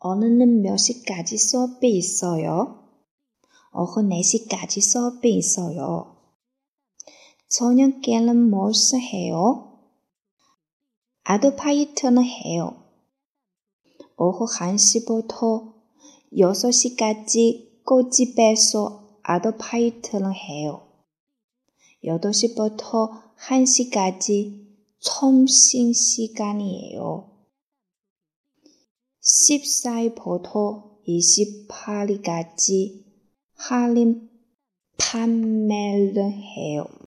오늘은 몇 시까지 수업이 있어요? 오후 4시까지 수업이 있어요. 저녁에는 무엇을 해요? 아르바이트는 해요. 오후 1시부터 6시까지 꽃집에서 아르바이트를 해요. 8시부터 1시까지 점심 시간이에요. 14일부터 28일까지 할인 판매를 해요.